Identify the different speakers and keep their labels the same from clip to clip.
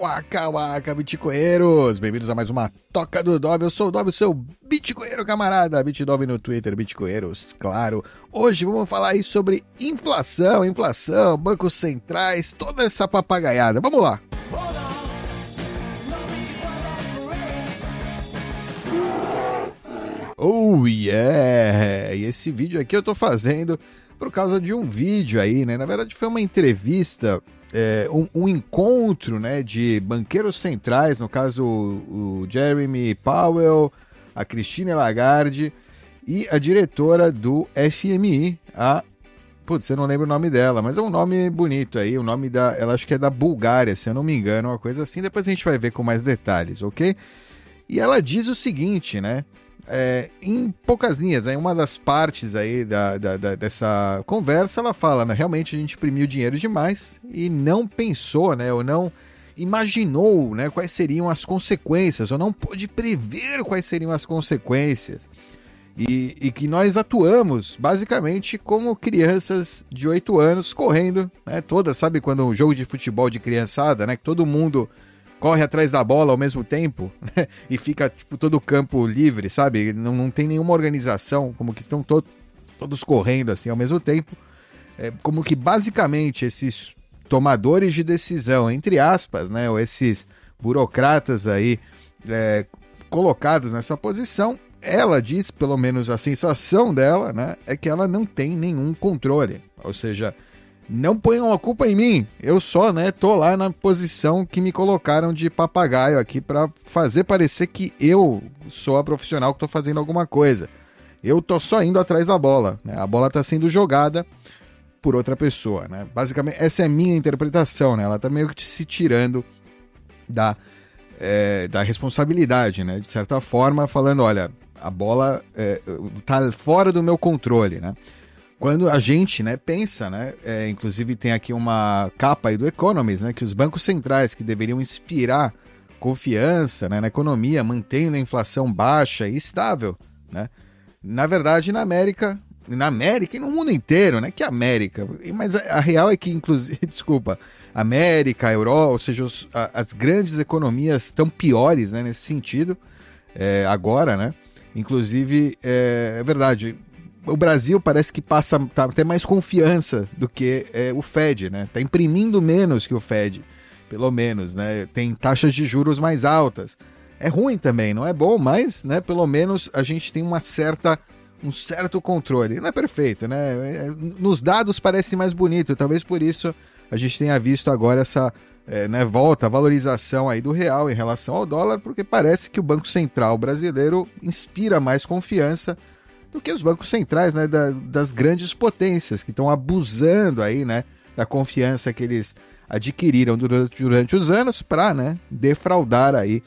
Speaker 1: Waka waka, bitcoinheiros! Bem-vindos a mais uma Toca do Dove. Eu sou o Dove, seu bitcoinheiro camarada. Bitdove no Twitter, bitcoinheiros, claro. Hoje vamos falar aí sobre inflação, inflação, bancos centrais, toda essa papagaiada. Vamos lá! Oh yeah! E esse vídeo aqui eu tô fazendo por causa de um vídeo aí, né? Na verdade foi uma entrevista é, um, um, encontro né, de banqueiros centrais, no caso o, Jeremy Powell, a Christine Lagarde e a diretora do FMI, a. Putz, eu não lembro o nome dela, mas é um nome bonito aí. O nome da. Ela acho que é da Bulgária, se eu não me engano, uma coisa assim. Depois a gente vai ver com mais detalhes, ok? E ela diz o seguinte, né? É, em poucas linhas, em uma das partes aí da, da, da, dessa conversa, ela fala, né, realmente a gente imprimiu dinheiro demais e não pensou, né, ou não imaginou, né, quais seriam as consequências, ou não pôde prever quais seriam as consequências. E, e que nós atuamos basicamente como crianças de 8 anos correndo, né, todas, sabe quando um jogo de futebol de criançada, né, que todo mundo corre atrás da bola ao mesmo tempo né? e fica tipo, todo o campo livre, sabe? Não, não tem nenhuma organização, como que estão to todos correndo assim ao mesmo tempo. É, como que basicamente esses tomadores de decisão, entre aspas, né, ou esses burocratas aí é, colocados nessa posição, ela diz, pelo menos a sensação dela, né, é que ela não tem nenhum controle. Ou seja, não ponham a culpa em mim. Eu só, né, tô lá na posição que me colocaram de papagaio aqui para fazer parecer que eu sou a profissional que tô fazendo alguma coisa. Eu tô só indo atrás da bola, né? A bola tá sendo jogada por outra pessoa, né? Basicamente, essa é a minha interpretação, né? Ela tá meio que se tirando da, é, da responsabilidade, né? De certa forma, falando, olha, a bola é, tá fora do meu controle, né? Quando a gente né, pensa, né, é, inclusive tem aqui uma capa aí do Economist, né, que os bancos centrais que deveriam inspirar confiança né, na economia, mantendo a inflação baixa e estável, né, na verdade na América, na América e no mundo inteiro, né, que América, mas a, a real é que inclusive, desculpa, América, Europa, ou seja, os, a, as grandes economias estão piores, né, nesse sentido, é, agora, né, inclusive é, é verdade o Brasil parece que passa tá, até mais confiança do que é, o Fed, né? Tá imprimindo menos que o Fed, pelo menos, né? Tem taxas de juros mais altas. É ruim também, não é bom, mas, né, pelo menos a gente tem uma certa um certo controle. Não é perfeito, né? É, nos dados parece mais bonito, talvez por isso a gente tenha visto agora essa é, né, volta, valorização aí do real em relação ao dólar, porque parece que o Banco Central brasileiro inspira mais confiança do que os bancos centrais né, da, das grandes potências que estão abusando aí, né, da confiança que eles adquiriram durante, durante os anos para né, defraudar aí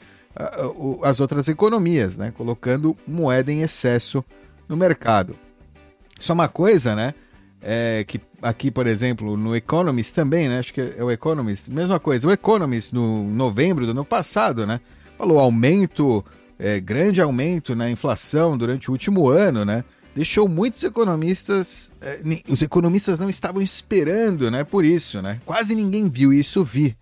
Speaker 1: as outras economias, né, colocando moeda em excesso no mercado. Só uma coisa, né, é que aqui, por exemplo, no Economist também, né, acho que é o Economist, mesma coisa, o Economist no novembro do ano passado, né, falou aumento é, grande aumento na inflação durante o último ano, né? Deixou muitos economistas. É, os economistas não estavam esperando, né? Por isso, né? Quase ninguém viu isso vir.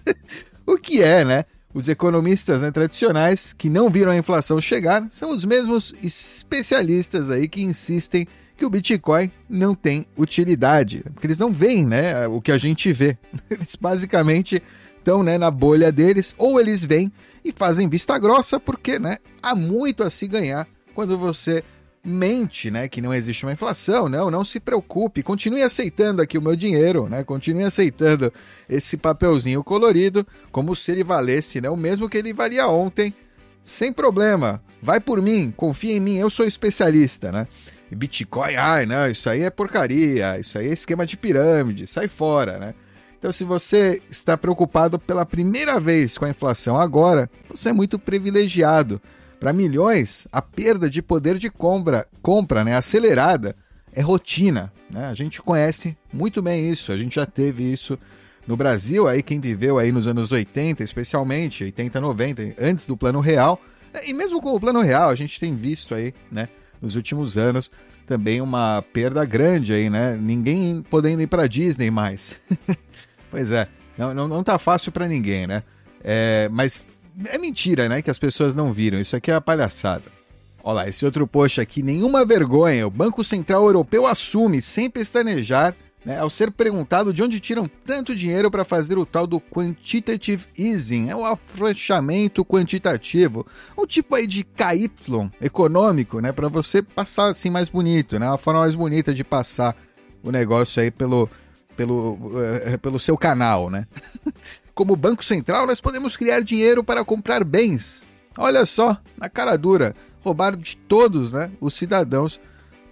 Speaker 1: o que é, né? Os economistas né, tradicionais que não viram a inflação chegar são os mesmos especialistas aí que insistem que o Bitcoin não tem utilidade, porque eles não veem, né, o que a gente vê. Eles basicamente estão né, na bolha deles, ou eles vêm e fazem vista grossa, porque né, há muito a se ganhar quando você mente, né, que não existe uma inflação, não, não se preocupe, continue aceitando aqui o meu dinheiro, né, continue aceitando esse papelzinho colorido, como se ele valesse, né, o mesmo que ele valia ontem, sem problema, vai por mim, confia em mim, eu sou especialista, né, Bitcoin, ai, não, isso aí é porcaria, isso aí é esquema de pirâmide, sai fora, né, então, se você está preocupado pela primeira vez com a inflação agora, você é muito privilegiado. Para milhões, a perda de poder de compra, compra né, acelerada é rotina. Né? A gente conhece muito bem isso, a gente já teve isso no Brasil, aí quem viveu aí nos anos 80, especialmente, 80, 90, antes do Plano Real, e mesmo com o Plano Real, a gente tem visto aí, né, nos últimos anos, também uma perda grande aí, né? Ninguém podendo ir para Disney mais. Pois é. Não, não, não tá fácil para ninguém, né? É, mas é mentira, né? Que as pessoas não viram. Isso aqui é a palhaçada. Olha lá, esse outro post aqui, nenhuma vergonha. O Banco Central Europeu assume, sem pestanejar, né, ao ser perguntado de onde tiram tanto dinheiro para fazer o tal do quantitative easing, é o afrouxamento quantitativo, um tipo aí de KY econômico, né, para você passar assim mais bonito, né, uma forma mais bonita de passar o negócio aí pelo pelo, uh, pelo seu canal, né? Como Banco Central, nós podemos criar dinheiro para comprar bens. Olha só, na cara dura, roubar de todos, né, os cidadãos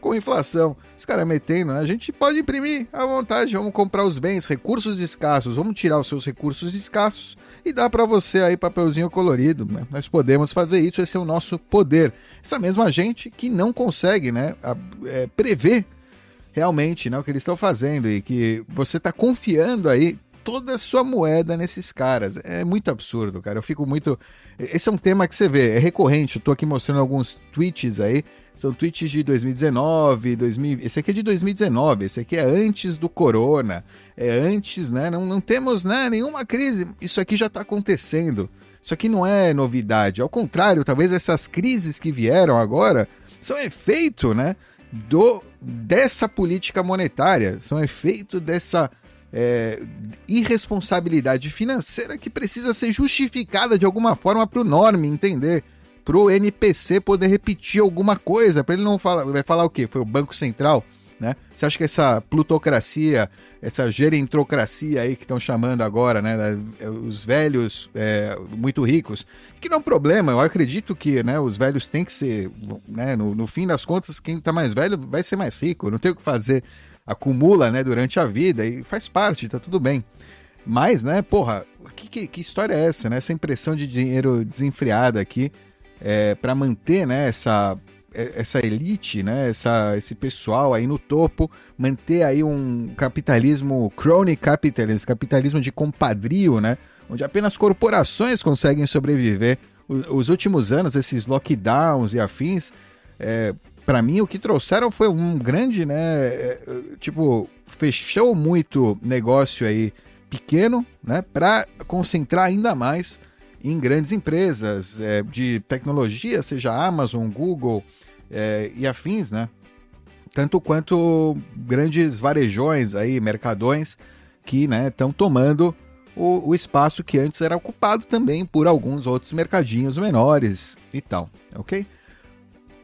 Speaker 1: com inflação. Os caras metendo, né? a gente pode imprimir à vontade, vamos comprar os bens, recursos escassos, vamos tirar os seus recursos escassos e dar para você aí papelzinho colorido. Né? Nós podemos fazer isso, esse é o nosso poder. Essa mesma gente que não consegue né, a, é, prever realmente né, o que eles estão fazendo e que você está confiando aí toda a sua moeda nesses caras. É muito absurdo, cara. Eu fico muito. Esse é um tema que você vê, é recorrente. Eu tô aqui mostrando alguns tweets aí são tweets de 2019, 2000... esse aqui é de 2019, esse aqui é antes do corona, é antes, né? Não, não temos né, nenhuma crise. Isso aqui já está acontecendo. Isso aqui não é novidade. Ao contrário, talvez essas crises que vieram agora são efeito, né? Do, dessa política monetária, são efeito dessa é, irresponsabilidade financeira que precisa ser justificada de alguma forma para o norme entender pro NPC poder repetir alguma coisa, para ele não falar, vai falar o quê? Foi o Banco Central, né? Você acha que essa plutocracia, essa gerentrocracia aí que estão chamando agora, né, os velhos é, muito ricos, que não é um problema, eu acredito que, né, os velhos têm que ser, né, no, no fim das contas, quem está mais velho vai ser mais rico, não tem o que fazer, acumula, né, durante a vida e faz parte, tá tudo bem. Mas, né, porra, que, que, que história é essa, né? Essa impressão de dinheiro desenfreada aqui é, para manter né, essa, é, essa elite, né, essa, esse pessoal aí no topo, manter aí um capitalismo crony capitalism, capitalismo de compadrio, né, onde apenas corporações conseguem sobreviver. Os, últimos anos, esses lockdowns e afins, é, para mim o que trouxeram foi um grande, né, é, tipo, fechou muito negócio aí pequeno, né, para concentrar ainda mais em grandes empresas é, de tecnologia, seja Amazon, Google é, e afins, né? Tanto quanto grandes varejões aí, mercadões que estão né, tomando o, o, espaço que antes era ocupado também por alguns outros mercadinhos menores e tal, ok?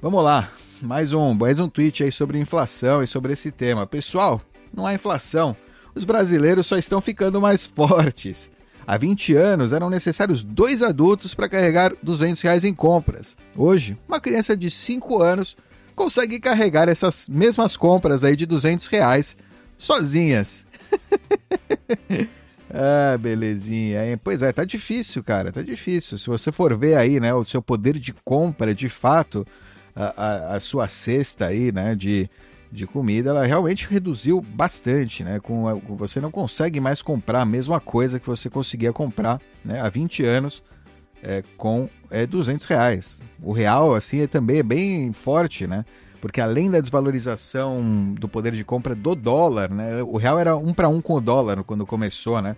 Speaker 1: Vamos lá, mais um, mais um tweet aí sobre inflação e sobre esse tema. Pessoal, não há inflação, os brasileiros só estão ficando mais fortes. Há 20 anos eram necessários dois adultos para carregar 200 reais em compras. Hoje, uma criança de 5 anos consegue carregar essas mesmas compras aí de 200 reais sozinhas. ah, belezinha. Hein? Pois é, tá difícil, cara, tá difícil. Se você for ver aí, né, o seu poder de compra, de fato, a, a, a sua cesta aí, né, de de comida, ela realmente reduziu bastante, né? Com você não consegue mais comprar a mesma coisa que você conseguia comprar né, há 20 anos é, com é, 200 reais. O real, assim, é também é bem forte, né? Porque além da desvalorização do poder de compra do dólar, né? O real era um para um com o dólar quando começou, né?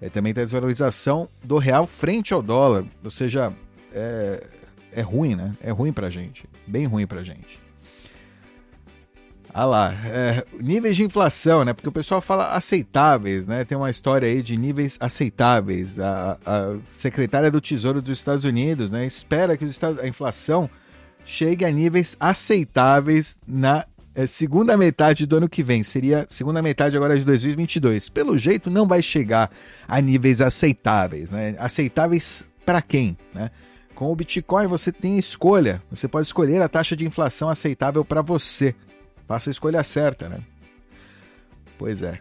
Speaker 1: É, também tem a desvalorização do real frente ao dólar. Ou seja, é, é ruim, né? É ruim pra gente. Bem ruim pra gente. Ah lá, é, níveis de inflação, né? Porque o pessoal fala aceitáveis, né? Tem uma história aí de níveis aceitáveis. A, a secretária do Tesouro dos Estados Unidos, né? Espera que Estados, a inflação chegue a níveis aceitáveis na é, segunda metade do ano que vem. Seria segunda metade agora de 2022. Pelo jeito, não vai chegar a níveis aceitáveis, né? Aceitáveis para quem, né? Com o Bitcoin você tem escolha. Você pode escolher a taxa de inflação aceitável para você. Faça a escolha certa, né? Pois é.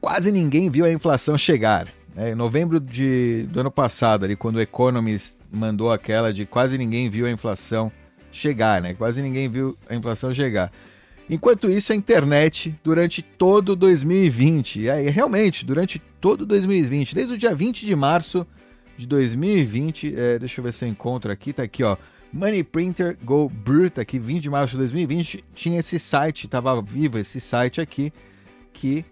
Speaker 1: Quase ninguém viu a inflação chegar. Né? Em novembro de, do ano passado, ali, quando o Economist mandou aquela de quase ninguém viu a inflação chegar, né? Quase ninguém viu a inflação chegar. Enquanto isso, a internet, durante todo 2020, e aí realmente, durante todo 2020, desde o dia 20 de março de 2020, é, deixa eu ver se eu encontro aqui, tá aqui, ó. Money Printer Go Brute, aqui 20 de março de 2020, tinha esse site, estava vivo esse site aqui, que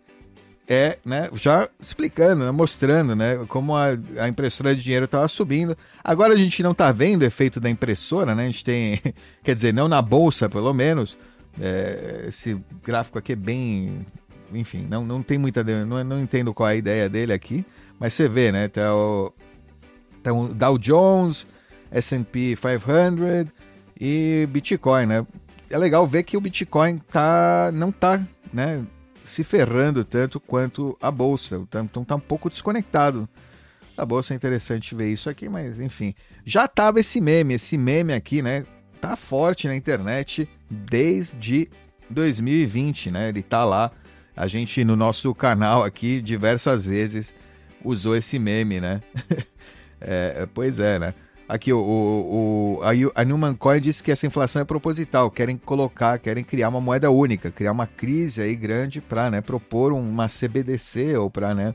Speaker 1: é, né, já explicando, né, mostrando, né, como a, a impressora de dinheiro estava subindo. Agora a gente não está vendo o efeito da impressora, né? A gente tem, quer dizer, não na bolsa, pelo menos. É, esse gráfico aqui é bem, enfim, não, não tem muita, não, não entendo qual é a ideia dele aqui, mas você vê, né? Tá o, tá o Dow Jones, S&P 500 e Bitcoin, né? É legal ver que o Bitcoin tá, não tá, né? se ferrando tanto quanto a bolsa. Então está um pouco desconectado. A bolsa é interessante ver isso aqui, mas enfim. Já tava esse meme, esse meme aqui, né? Tá forte na internet desde 2020, né? Ele tá lá. A gente no nosso canal aqui diversas vezes usou esse meme, né? é, pois é, né? Aqui, o, o, a, a Newman Coin disse que essa inflação é proposital, querem colocar, querem criar uma moeda única, criar uma crise aí grande para né, propor uma CBDC ou para, né,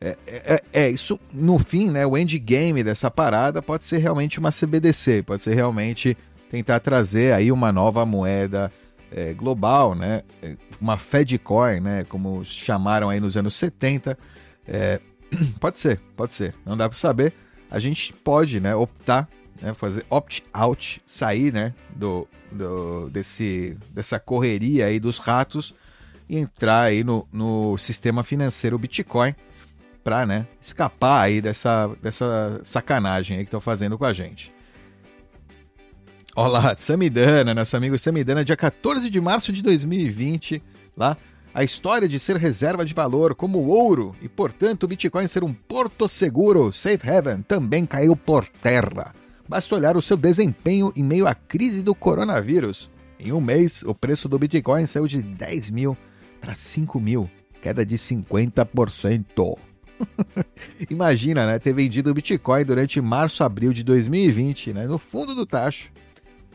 Speaker 1: é, é, é, isso, no fim, né, o endgame dessa parada pode ser realmente uma CBDC, pode ser realmente tentar trazer aí uma nova moeda é, global, né, uma Fedcoin, né, como chamaram aí nos anos 70, é, pode ser, pode ser, não dá para saber, a gente pode né, optar, né, fazer opt-out, sair né, do, do, desse, dessa correria aí dos ratos e entrar aí no, no sistema financeiro Bitcoin para né, escapar aí dessa, dessa sacanagem aí que estão fazendo com a gente. Olá, Samidana, nosso amigo Samidana, dia 14 de março de 2020, lá a história de ser reserva de valor como o ouro e, portanto, o Bitcoin ser um porto seguro, safe haven, também caiu por terra. Basta olhar o seu desempenho em meio à crise do coronavírus. Em um mês, o preço do Bitcoin saiu de 10 mil para 5 mil, queda de 50%. Imagina, né, ter vendido o Bitcoin durante março, abril de 2020, né, no fundo do tacho,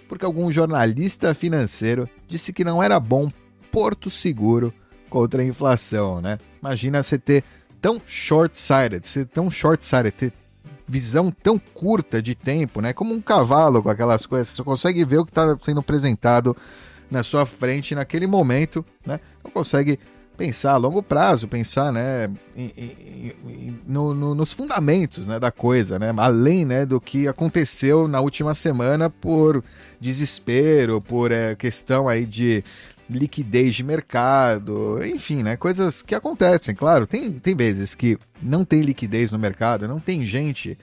Speaker 1: porque algum jornalista financeiro disse que não era bom porto seguro contra a inflação, né? Imagina você ter tão short-sighted, ser tão short-sighted, ter visão tão curta de tempo, né? Como um cavalo com aquelas coisas, você consegue ver o que está sendo apresentado na sua frente naquele momento, né? Não consegue pensar a longo prazo, pensar, né, em, em, em, no, no, nos fundamentos, né, da coisa, né? Além, né, do que aconteceu na última semana por desespero, por é, questão aí de liquidez de mercado, enfim, né? Coisas que acontecem, claro. Tem, tem vezes que não tem liquidez no mercado, não tem gente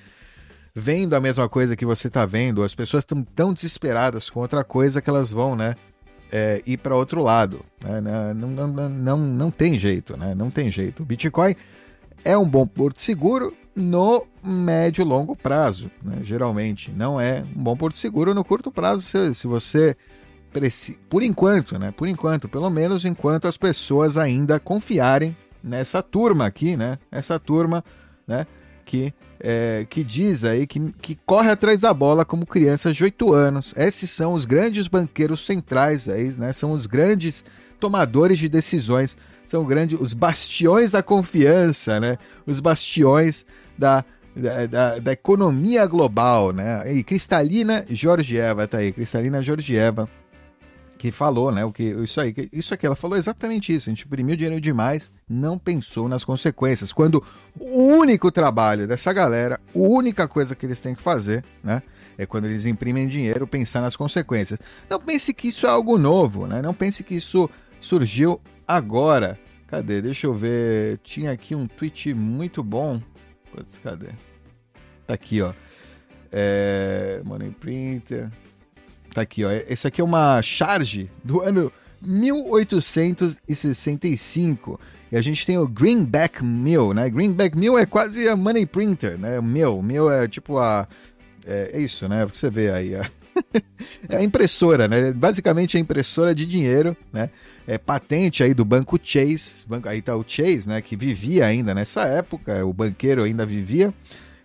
Speaker 1: vendo a mesma coisa que você está vendo, as pessoas estão tão desesperadas com outra coisa que elas vão, né? É, ir para outro lado. Né? Não, não, não, não tem jeito, né? Não tem jeito. O Bitcoin é um bom porto seguro no médio e longo prazo, né? geralmente. Não é um bom porto seguro no curto prazo se, se você por enquanto, né? Por enquanto, pelo menos enquanto as pessoas ainda confiarem nessa turma aqui, né? Essa turma, né? Que, é, que diz aí que, que corre atrás da bola como crianças de 8 anos. Esses são os grandes banqueiros centrais aí, né? São os grandes tomadores de decisões, são grandes os bastiões da confiança, né? Os bastiões da da, da, da, economia global, né? E Cristalina Georgieva tá aí, Cristalina Georgieva, que falou, né? O que isso aí, isso aqui, ela falou exatamente isso. A gente imprimiu dinheiro demais, não pensou nas consequências. Quando o único trabalho dessa galera, a única coisa que eles têm que fazer, né? É quando eles imprimem dinheiro, pensar nas consequências. Não pense que isso é algo novo, né? Não pense que isso surgiu agora. Cadê? Deixa eu ver. Tinha aqui um tweet muito bom. Cadê? Tá aqui, ó. É... Money Printer. Tá aqui, ó. Isso aqui é uma charge do ano 1865. E a gente tem o Greenback Mill, né? Greenback Mill é quase a money printer, né? Mill, mill é tipo a é, é isso, né? Você vê aí a... é a impressora, né? Basicamente a impressora de dinheiro, né? É patente aí do banco Chase, aí tá o Chase, né? Que vivia ainda nessa época, o banqueiro ainda vivia.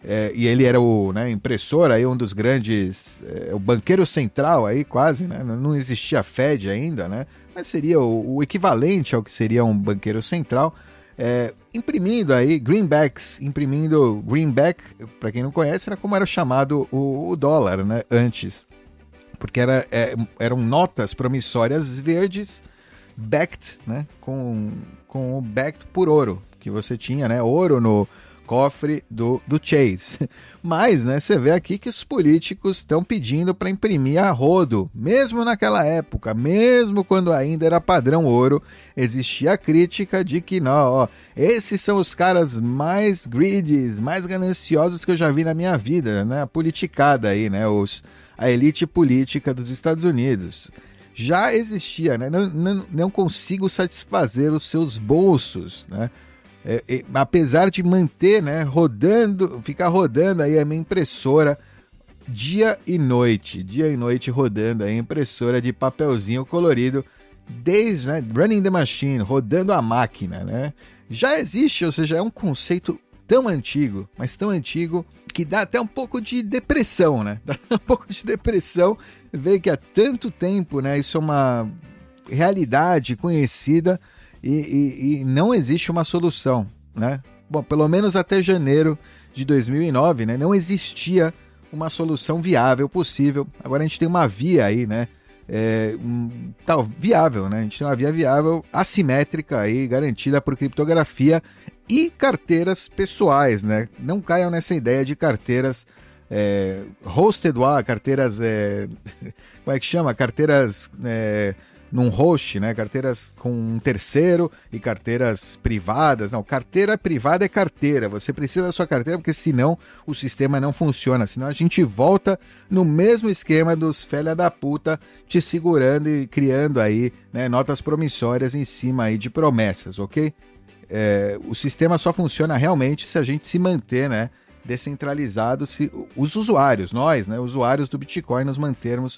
Speaker 1: É, e ele era o né, impressor, aí um dos grandes, é, o banqueiro central aí quase, né? Não existia Fed ainda, né? Mas seria o, o equivalente ao que seria um banqueiro central, é, imprimindo aí greenbacks, imprimindo greenback, para quem não conhece, era como era chamado o, o dólar, né? Antes, porque era, é, eram notas promissórias verdes backed, né? Com, com backed por ouro, que você tinha, né? Ouro no cofre do, do Chase. Mas, né, você vê aqui que os políticos estão pedindo para imprimir a rodo, mesmo naquela época, mesmo quando ainda era padrão ouro, existia a crítica de que não, ó, esses são os caras mais greedies, mais gananciosos que eu já vi na minha vida, né? A politicada aí, né? Os, a elite política dos Estados Unidos. Já existia, né? Não, não, não consigo satisfazer os seus bolsos, né? É, é, apesar de manter, né, rodando, ficar rodando aí a minha impressora dia e noite, dia e noite rodando a impressora de papelzinho colorido, desde né, running the machine, rodando a máquina, né? Já existe, ou seja, é um conceito tão antigo, mas tão antigo que dá até um pouco de depressão, né? Dá um pouco de depressão ver que há tanto tempo, né? Isso é uma realidade conhecida e, e, e não existe uma solução, né? Bom, pelo menos até janeiro de 2009, né? Não existia uma solução viável possível. Agora a gente tem uma via aí, né? É, um, tal, viável, né? A gente tem uma via viável, assimétrica aí, garantida por criptografia e carteiras pessoais, né? Não caiam nessa ideia de carteiras é, hosted, carteiras, é, como é que chama? Carteiras é, num host, né? Carteiras com um terceiro e carteiras privadas. Não, carteira privada é carteira. Você precisa da sua carteira porque senão o sistema não funciona. Senão a gente volta no mesmo esquema dos velha da puta te segurando e criando aí né, notas promissórias em cima aí de promessas, ok? É, o sistema só funciona realmente se a gente se manter, né? Descentralizado, se os usuários, nós, né, usuários do Bitcoin, nos mantermos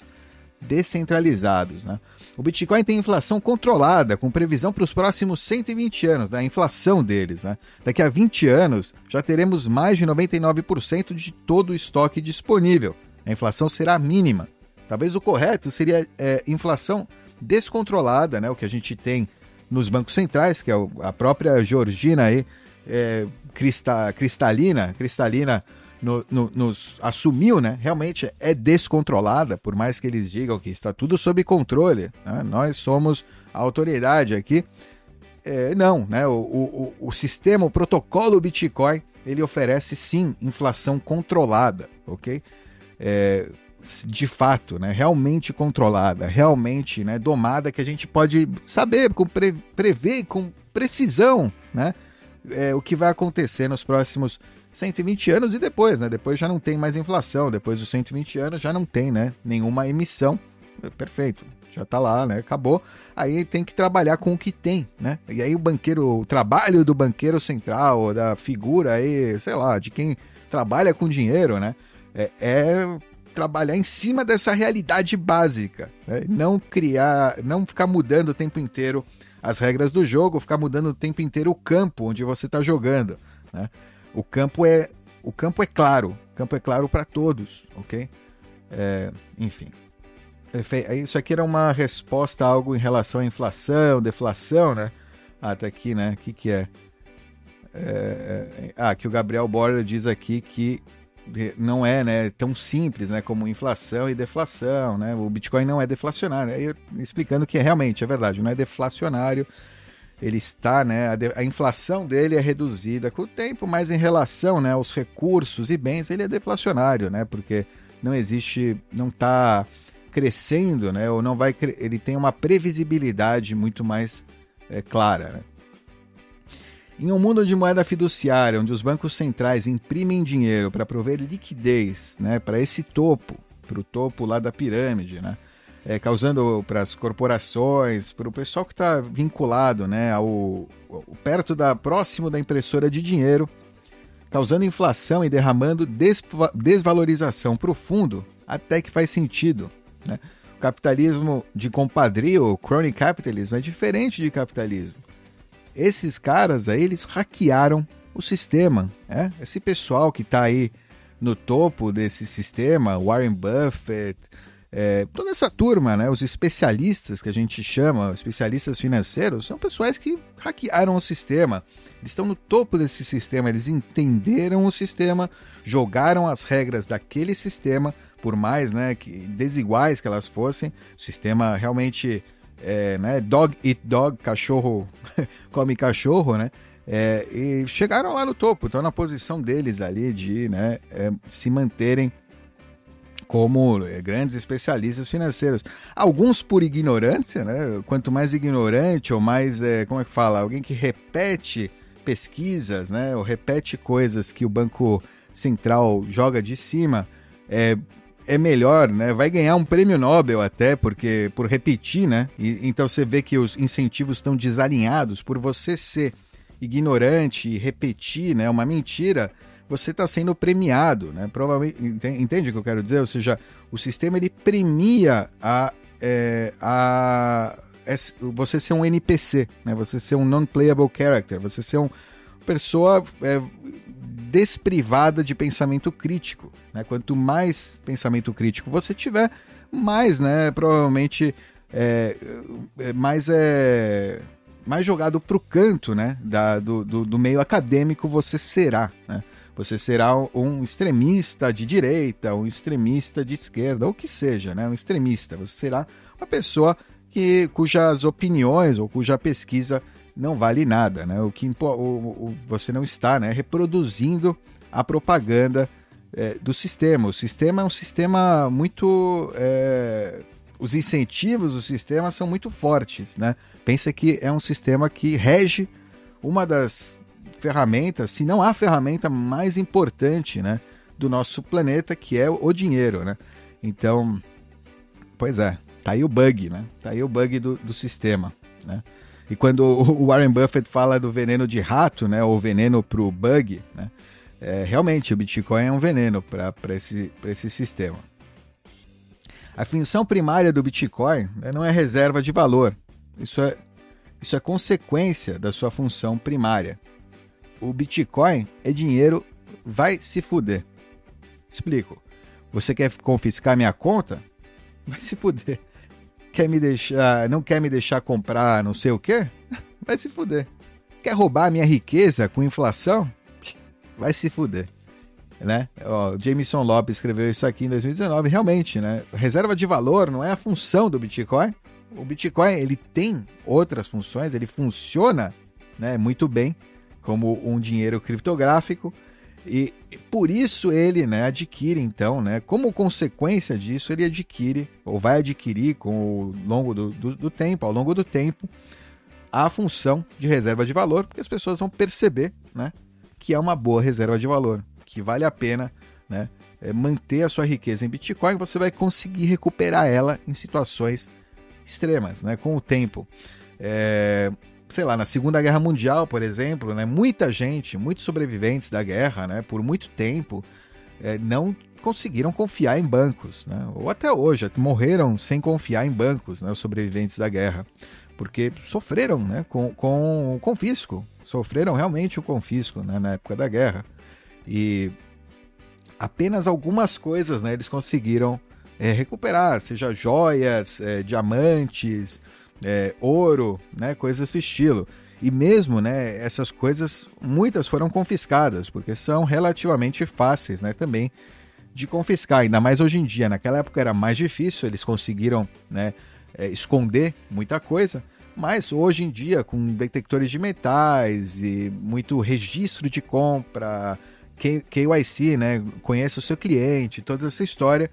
Speaker 1: descentralizados. Né? O Bitcoin tem inflação controlada, com previsão para os próximos 120 anos, da né? inflação deles. Né? Daqui a 20 anos, já teremos mais de 99% de todo o estoque disponível. A inflação será mínima. Talvez o correto seria é, inflação descontrolada, né? o que a gente tem nos bancos centrais, que é a própria Georgina aí, é, crista, cristalina, cristalina no, no, nos assumiu, né? Realmente é descontrolada, por mais que eles digam que está tudo sob controle. Né? Nós somos a autoridade aqui. É, não, né? O, o, o sistema, o protocolo Bitcoin, ele oferece sim inflação controlada, ok? É, de fato, né? Realmente controlada, realmente, né? Domada, que a gente pode saber, com pre, prever com precisão, né? É, o que vai acontecer nos próximos 120 anos e depois, né? Depois já não tem mais inflação, depois dos 120 anos já não tem, né? Nenhuma emissão. Perfeito, já tá lá, né? Acabou. Aí tem que trabalhar com o que tem, né? E aí o banqueiro, o trabalho do banqueiro central, da figura aí, sei lá, de quem trabalha com dinheiro, né? É, é trabalhar em cima dessa realidade básica, né? não criar, não ficar mudando o tempo inteiro as regras do jogo, ficar mudando o tempo inteiro o campo onde você está jogando, né? O campo é o campo é claro, o campo é claro para todos, ok? É, enfim, isso aqui era uma resposta a algo em relação à inflação, deflação, né? Ah, tá aqui, né? O que, que é? é? é ah, que o Gabriel Borger diz aqui que não é né, tão simples né, como inflação e deflação. Né? O Bitcoin não é deflacionário. Aí, explicando que é, realmente é verdade, não é deflacionário ele está, né, a, a, inflação dele é reduzida com o tempo, mas em relação, né, aos recursos e bens, ele é deflacionário, né, porque não existe, não está crescendo, né, ou não vai, ele tem uma previsibilidade muito mais é, clara. Né? Em um mundo de moeda fiduciária, onde os bancos centrais imprimem dinheiro para prover liquidez, né, para esse topo, para o topo lá da pirâmide, né, é, causando para as corporações, para o pessoal que está vinculado, né, ao, ao, perto da próximo da impressora de dinheiro, causando inflação e derramando desva desvalorização profundo, até que faz sentido. Né? O capitalismo de compadrio, o crony capitalism, é diferente de capitalismo. Esses caras aí, eles hackearam o sistema. Né? Esse pessoal que está aí no topo desse sistema, Warren Buffett, é, toda essa turma, né, os especialistas que a gente chama, especialistas financeiros, são pessoas que hackearam o sistema. Eles estão no topo desse sistema, eles entenderam o sistema, jogaram as regras daquele sistema, por mais né, que desiguais que elas fossem, o sistema realmente é, né? Dog eat dog, cachorro come cachorro, né? É, e chegaram lá no topo, estão na posição deles ali de né, é, se manterem como é, grandes especialistas financeiros. Alguns por ignorância, né? Quanto mais ignorante ou mais, é, como é que fala, alguém que repete pesquisas, né? Ou repete coisas que o Banco Central joga de cima, é, é melhor, né? Vai ganhar um prêmio Nobel até, porque por repetir, né? E, então você vê que os incentivos estão desalinhados por você ser ignorante e repetir né, uma mentira, você está sendo premiado, né? Provavelmente, entende o que eu quero dizer? Ou seja, o sistema ele premia a, é, a, você ser um NPC, né? Você ser um non-playable character, você ser uma pessoa é, desprivada de pensamento crítico, né? Quanto mais pensamento crítico você tiver, mais, né? Provavelmente é, é mais é mais jogado para o canto né, da, do, do, do, meio acadêmico você será. Né? Você será um extremista de direita, um extremista de esquerda, ou que seja, né, um extremista. Você será uma pessoa que, cujas opiniões ou cuja pesquisa não vale nada. Né? O que o, o, você não está né, reproduzindo a propaganda é, do sistema. O sistema é um sistema muito. É, os incentivos do sistema são muito fortes, né? Pensa que é um sistema que rege uma das ferramentas, se não a ferramenta mais importante, né, do nosso planeta, que é o dinheiro, né? Então, pois é, tá aí o bug, né? Tá aí o bug do, do sistema, né? E quando o Warren Buffett fala do veneno de rato, né, ou veneno para o bug, né, é, realmente o Bitcoin é um veneno para esse, esse sistema. A função primária do Bitcoin né, não é reserva de valor. Isso é, isso é consequência da sua função primária. O Bitcoin é dinheiro, vai se fuder. Explico. Você quer confiscar minha conta? Vai se fuder. Quer me deixar, não quer me deixar comprar não sei o quê? Vai se fuder. Quer roubar minha riqueza com inflação? Vai se fuder né? Ó, Jameson Lopes escreveu isso aqui em 2019, realmente, né? Reserva de valor não é a função do Bitcoin. O Bitcoin ele tem outras funções, ele funciona, né, muito bem como um dinheiro criptográfico e por isso ele, né, adquire então, né, como consequência disso ele adquire ou vai adquirir com o longo do, do, do tempo, ao longo do tempo, a função de reserva de valor, porque as pessoas vão perceber, né, que é uma boa reserva de valor que vale a pena né, é manter a sua riqueza em Bitcoin, você vai conseguir recuperar ela em situações extremas, né, com o tempo. É, sei lá, na Segunda Guerra Mundial, por exemplo, né, muita gente, muitos sobreviventes da guerra, né, por muito tempo, é, não conseguiram confiar em bancos, né, ou até hoje, morreram sem confiar em bancos, né, os sobreviventes da guerra, porque sofreram né, com, com o confisco, sofreram realmente o confisco né, na época da guerra. E apenas algumas coisas né, eles conseguiram é, recuperar, seja joias, é, diamantes, é, ouro, né, coisas do estilo. E mesmo né, essas coisas, muitas foram confiscadas, porque são relativamente fáceis né, também de confiscar, ainda mais hoje em dia. Naquela época era mais difícil, eles conseguiram né, é, esconder muita coisa, mas hoje em dia, com detectores de metais e muito registro de compra, KYC, né? Conhece o seu cliente, toda essa história.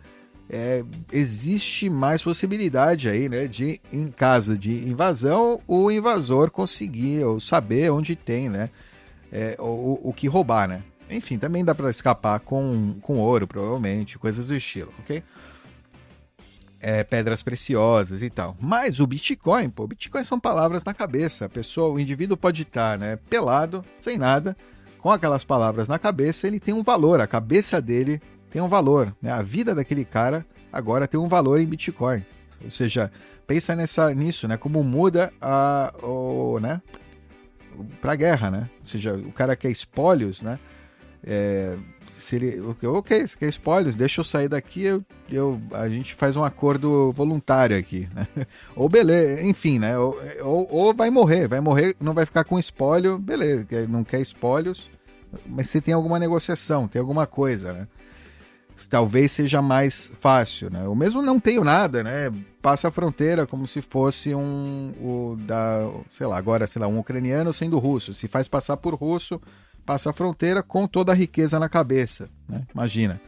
Speaker 1: É, existe mais possibilidade aí, né? De, em caso de invasão, o invasor conseguir ou saber onde tem, né? É, o, o que roubar, né? Enfim, também dá para escapar com, com ouro, provavelmente, coisas do estilo, ok? É, pedras preciosas e tal. Mas o Bitcoin, pô, Bitcoin são palavras na cabeça. A pessoa, o indivíduo pode estar, né, pelado, sem nada, com aquelas palavras na cabeça, ele tem um valor, a cabeça dele tem um valor, né? A vida daquele cara agora tem um valor em Bitcoin. Ou seja, pensa nessa nisso, né? Como muda a o, né? Para guerra, né? Ou seja, o cara quer espólios, né? É, se ele, ok, você quer espólios, deixa eu sair daqui, eu, eu, a gente faz um acordo voluntário aqui, né? Ou beleza, enfim, né? Ou, ou, ou, vai morrer, vai morrer, não vai ficar com espólio, beleza, não quer espólios, mas você tem alguma negociação, tem alguma coisa, né? Talvez seja mais fácil, né? O mesmo não tenho nada, né? Passa a fronteira como se fosse um o da, sei lá, agora, sei lá, um ucraniano sendo russo. Se faz passar por russo, passa a fronteira com toda a riqueza na cabeça, né? Imagina.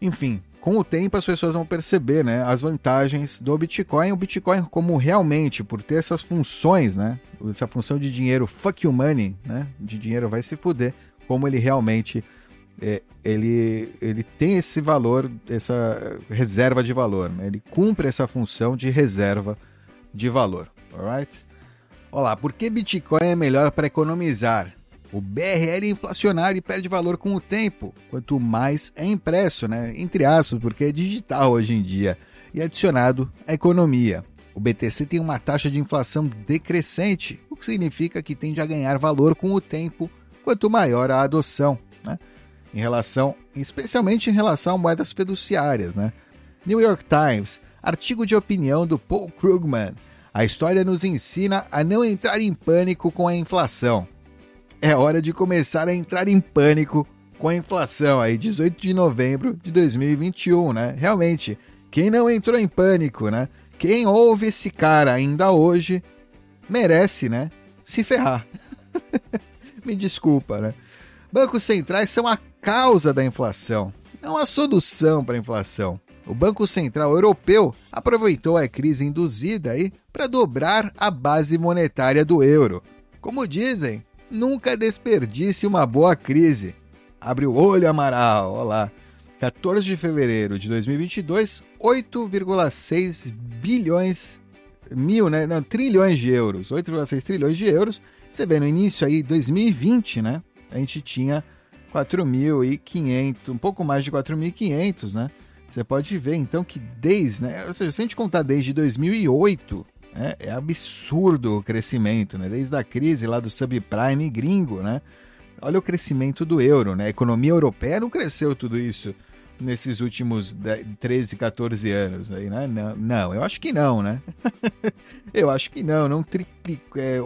Speaker 1: Enfim, com o tempo as pessoas vão perceber, né, as vantagens do Bitcoin, o Bitcoin como realmente por ter essas funções, né, essa função de dinheiro fuck you money, né, de dinheiro vai se fuder, como ele realmente é, ele, ele tem esse valor, essa reserva de valor, né? ele cumpre essa função de reserva de valor, alright? Olá, por que Bitcoin é melhor para economizar? O BRL é inflacionário e perde valor com o tempo, quanto mais é impresso, né? Entre aspas, porque é digital hoje em dia e adicionado à economia. O BTC tem uma taxa de inflação decrescente, o que significa que tende a ganhar valor com o tempo, quanto maior a adoção? Em relação, especialmente em relação a moedas fiduciárias, né? New York Times, artigo de opinião do Paul Krugman. A história nos ensina a não entrar em pânico com a inflação é hora de começar a entrar em pânico com a inflação aí, 18 de novembro de 2021, né? Realmente, quem não entrou em pânico, né? Quem ouve esse cara ainda hoje merece, né? Se ferrar. Me desculpa, né? Bancos centrais são a causa da inflação, não a solução para a inflação. O Banco Central Europeu aproveitou a crise induzida aí para dobrar a base monetária do euro. Como dizem, Nunca desperdice uma boa crise. Abre o olho, Amaral. Olá. 14 de fevereiro de 2022, 8,6 bilhões, mil, né? Não, trilhões de euros. 8,6 trilhões de euros. Você vê no início aí, 2020, né? A gente tinha 4.500, um pouco mais de 4.500, né? Você pode ver então que desde, né? Ou seja, se a gente contar desde 2008, é, é absurdo o crescimento, né? Desde a crise lá do subprime gringo, né? Olha o crescimento do euro, né? A economia europeia não cresceu tudo isso nesses últimos 13, 14 anos aí, né? Não, não, eu acho que não, né? eu acho que não, não triplicou, é,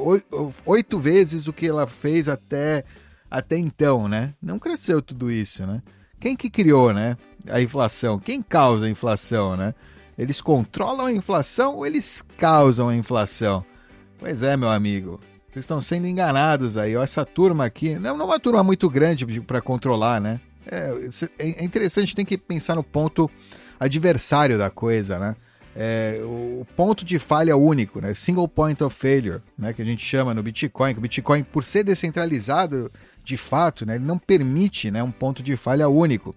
Speaker 1: oito vezes o que ela fez até, até então, né? Não cresceu tudo isso, né? Quem que criou, né? A inflação? Quem causa a inflação, né? Eles controlam a inflação ou eles causam a inflação? Pois é, meu amigo. Vocês estão sendo enganados aí. Ó, essa turma aqui, não, não é uma turma muito grande para controlar, né? É, é interessante, tem que pensar no ponto adversário da coisa, né? É, o ponto de falha único, né? Single point of failure, né? Que a gente chama no Bitcoin. O Bitcoin, por ser descentralizado, de fato, né? Ele não permite, né? Um ponto de falha único.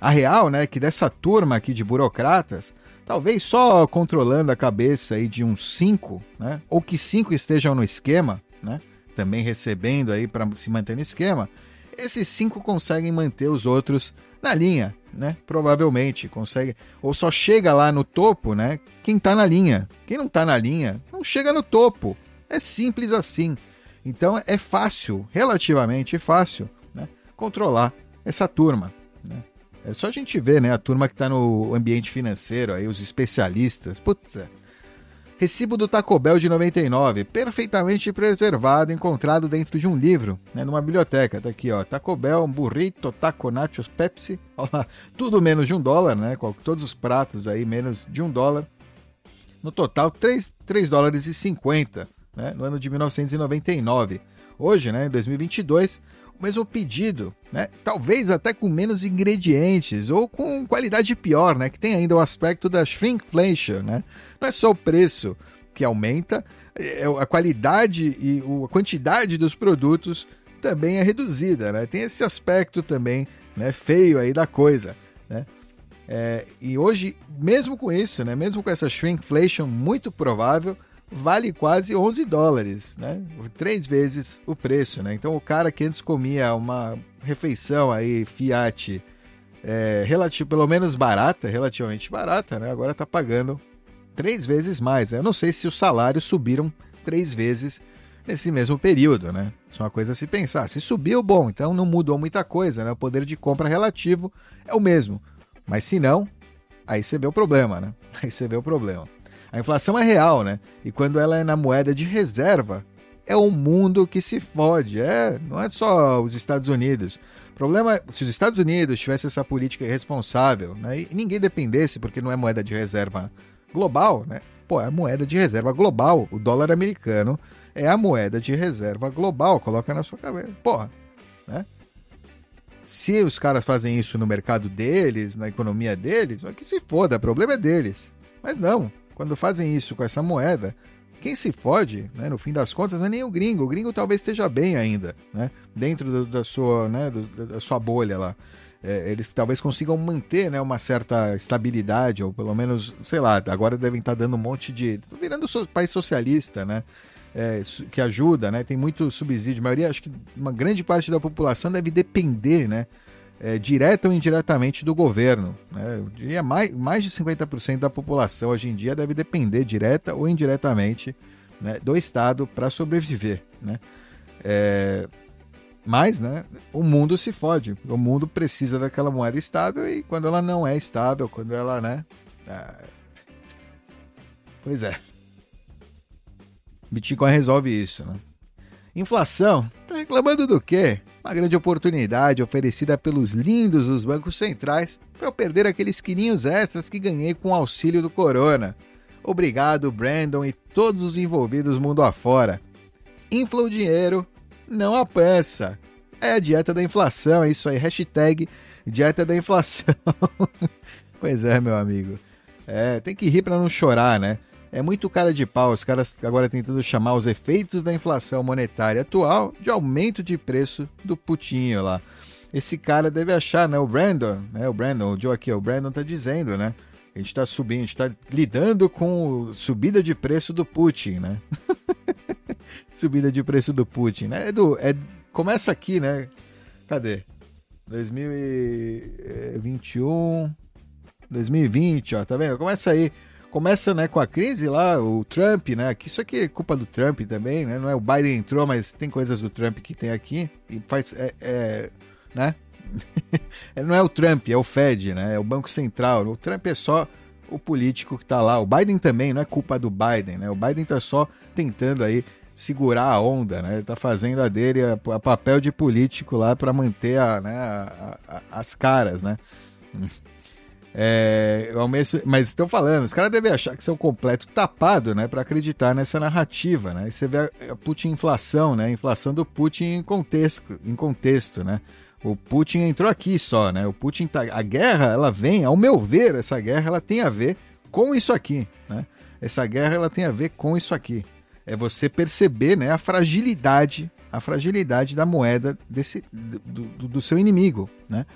Speaker 1: A real, né? Que dessa turma aqui de burocratas, talvez só controlando a cabeça aí de uns cinco, né? Ou que cinco estejam no esquema, né? Também recebendo aí para se manter no esquema. Esses cinco conseguem manter os outros na linha, né? Provavelmente consegue. Ou só chega lá no topo, né? Quem tá na linha. Quem não tá na linha, não chega no topo. É simples assim. Então é fácil, relativamente fácil, né? Controlar essa turma. Né? É só a gente ver, né? A turma que está no ambiente financeiro, aí, os especialistas. Putz. É. Recibo do Taco Bell de 99, perfeitamente preservado, encontrado dentro de um livro, né, numa biblioteca. Tá aqui, ó. Taco Bell, burrito, taco nachos, Pepsi. Ó tudo menos de um dólar, né? Todos os pratos aí menos de um dólar. No total, 3, 3 dólares e 50, né? No ano de 1999. Hoje, né, em 2022, o mesmo pedido, né? Talvez até com menos ingredientes ou com qualidade pior, né? Que tem ainda o aspecto da shrinkflation, né? Não é só o preço que aumenta, é, é a qualidade e a quantidade dos produtos também é reduzida, né? Tem esse aspecto também, né? Feio aí da coisa, né? É, e hoje, mesmo com isso, né? Mesmo com essa shrinkflation muito provável, vale quase 11 dólares, né? Três vezes o preço, né? Então o cara que antes comia uma refeição aí Fiat é, relativo, pelo menos barata, relativamente barata, né? Agora está pagando três vezes mais. Eu não sei se os salários subiram três vezes nesse mesmo período, né? Isso é uma coisa a se pensar. Se subiu, bom, então não mudou muita coisa, né? O poder de compra relativo é o mesmo. Mas se não, aí você vê o problema, né? Aí você vê o problema. A inflação é real, né? E quando ela é na moeda de reserva, é o mundo que se fode. É, não é só os Estados Unidos. problema é se os Estados Unidos tivessem essa política irresponsável né, e ninguém dependesse, porque não é moeda de reserva global, né? Pô, é a moeda de reserva global. O dólar americano é a moeda de reserva global. Coloca na sua cabeça. Porra, né? Se os caras fazem isso no mercado deles, na economia deles, que se foda, o problema é deles. Mas não, quando fazem isso com essa moeda, quem se fode, né, no fim das contas, não é nem o gringo. O gringo talvez esteja bem ainda, né, dentro do, da, sua, né, do, da sua bolha lá. É, eles talvez consigam manter né, uma certa estabilidade, ou pelo menos, sei lá, agora devem estar dando um monte de. virando país socialista, né? é, que ajuda, né? Tem muito subsídio. A maioria, acho que uma grande parte da população deve depender, né? É, direta ou indiretamente do governo. Né? Eu diria mais, mais de 50% da população hoje em dia deve depender direta ou indiretamente né, do Estado para sobreviver. Né? É, mas né, o mundo se fode. O mundo precisa daquela moeda estável e quando ela não é estável, quando ela. Né, é... Pois é. Bitcoin resolve isso, né? Inflação? Tá reclamando do quê? Uma grande oportunidade oferecida pelos lindos dos bancos centrais para eu perder aqueles quilinhos extras que ganhei com o auxílio do Corona. Obrigado, Brandon e todos os envolvidos mundo afora. Infla o dinheiro, não a pança. É a dieta da inflação, é isso aí. Hashtag dieta da inflação. pois é, meu amigo. É, tem que rir para não chorar, né? É muito cara de pau, os caras agora tentando chamar os efeitos da inflação monetária atual de aumento de preço do putinho lá. Esse cara deve achar, né? O Brandon, né? O Brandon, o Joe aqui, o Brandon tá dizendo, né? A gente tá subindo, a gente tá lidando com subida de preço do Putin, né? subida de preço do Putin, né? Do, é, começa aqui, né? Cadê? 2021, 2020, ó, tá vendo? Começa aí começa né, com a crise lá, o Trump, né? Que isso aqui é culpa do Trump também, né? Não é o Biden entrou, mas tem coisas do Trump que tem aqui e faz, é, é né? não é o Trump, é o Fed, né? É o Banco Central. O Trump é só o político que tá lá. O Biden também não é culpa do Biden, né? O Biden tá só tentando aí segurar a onda, né? Ele tá fazendo a dele a, papel de político lá para manter a, né, a, as caras, né? É, mas estão falando, os caras devem achar que são completo tapado, né, para acreditar nessa narrativa, né? E você vê a, a Putin inflação, né? A inflação do Putin em contexto, em contexto, né? O Putin entrou aqui só, né? O Putin tá, a guerra, ela vem, ao meu ver, essa guerra ela tem a ver com isso aqui, né? Essa guerra ela tem a ver com isso aqui. É você perceber, né, a fragilidade, a fragilidade da moeda desse do, do, do seu inimigo, né?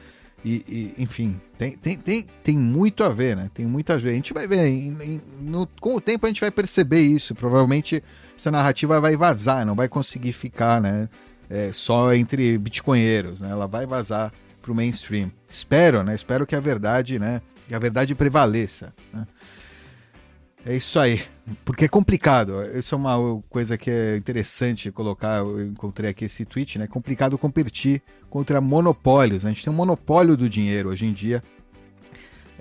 Speaker 1: E, e, enfim, tem, tem, tem, tem muito a ver, né? Tem muito a ver. A gente vai ver, em, em, no, com o tempo a gente vai perceber isso. Provavelmente essa narrativa vai vazar, não vai conseguir ficar, né? É, só entre bitcoinheiros, né? Ela vai vazar para o mainstream. Espero, né? Espero que a verdade, né? Que a verdade prevaleça. Né? É isso aí. Porque é complicado. Isso é uma coisa que é interessante colocar. Eu encontrei aqui esse tweet, né? É complicado competir contra monopólios. Né? A gente tem um monopólio do dinheiro hoje em dia.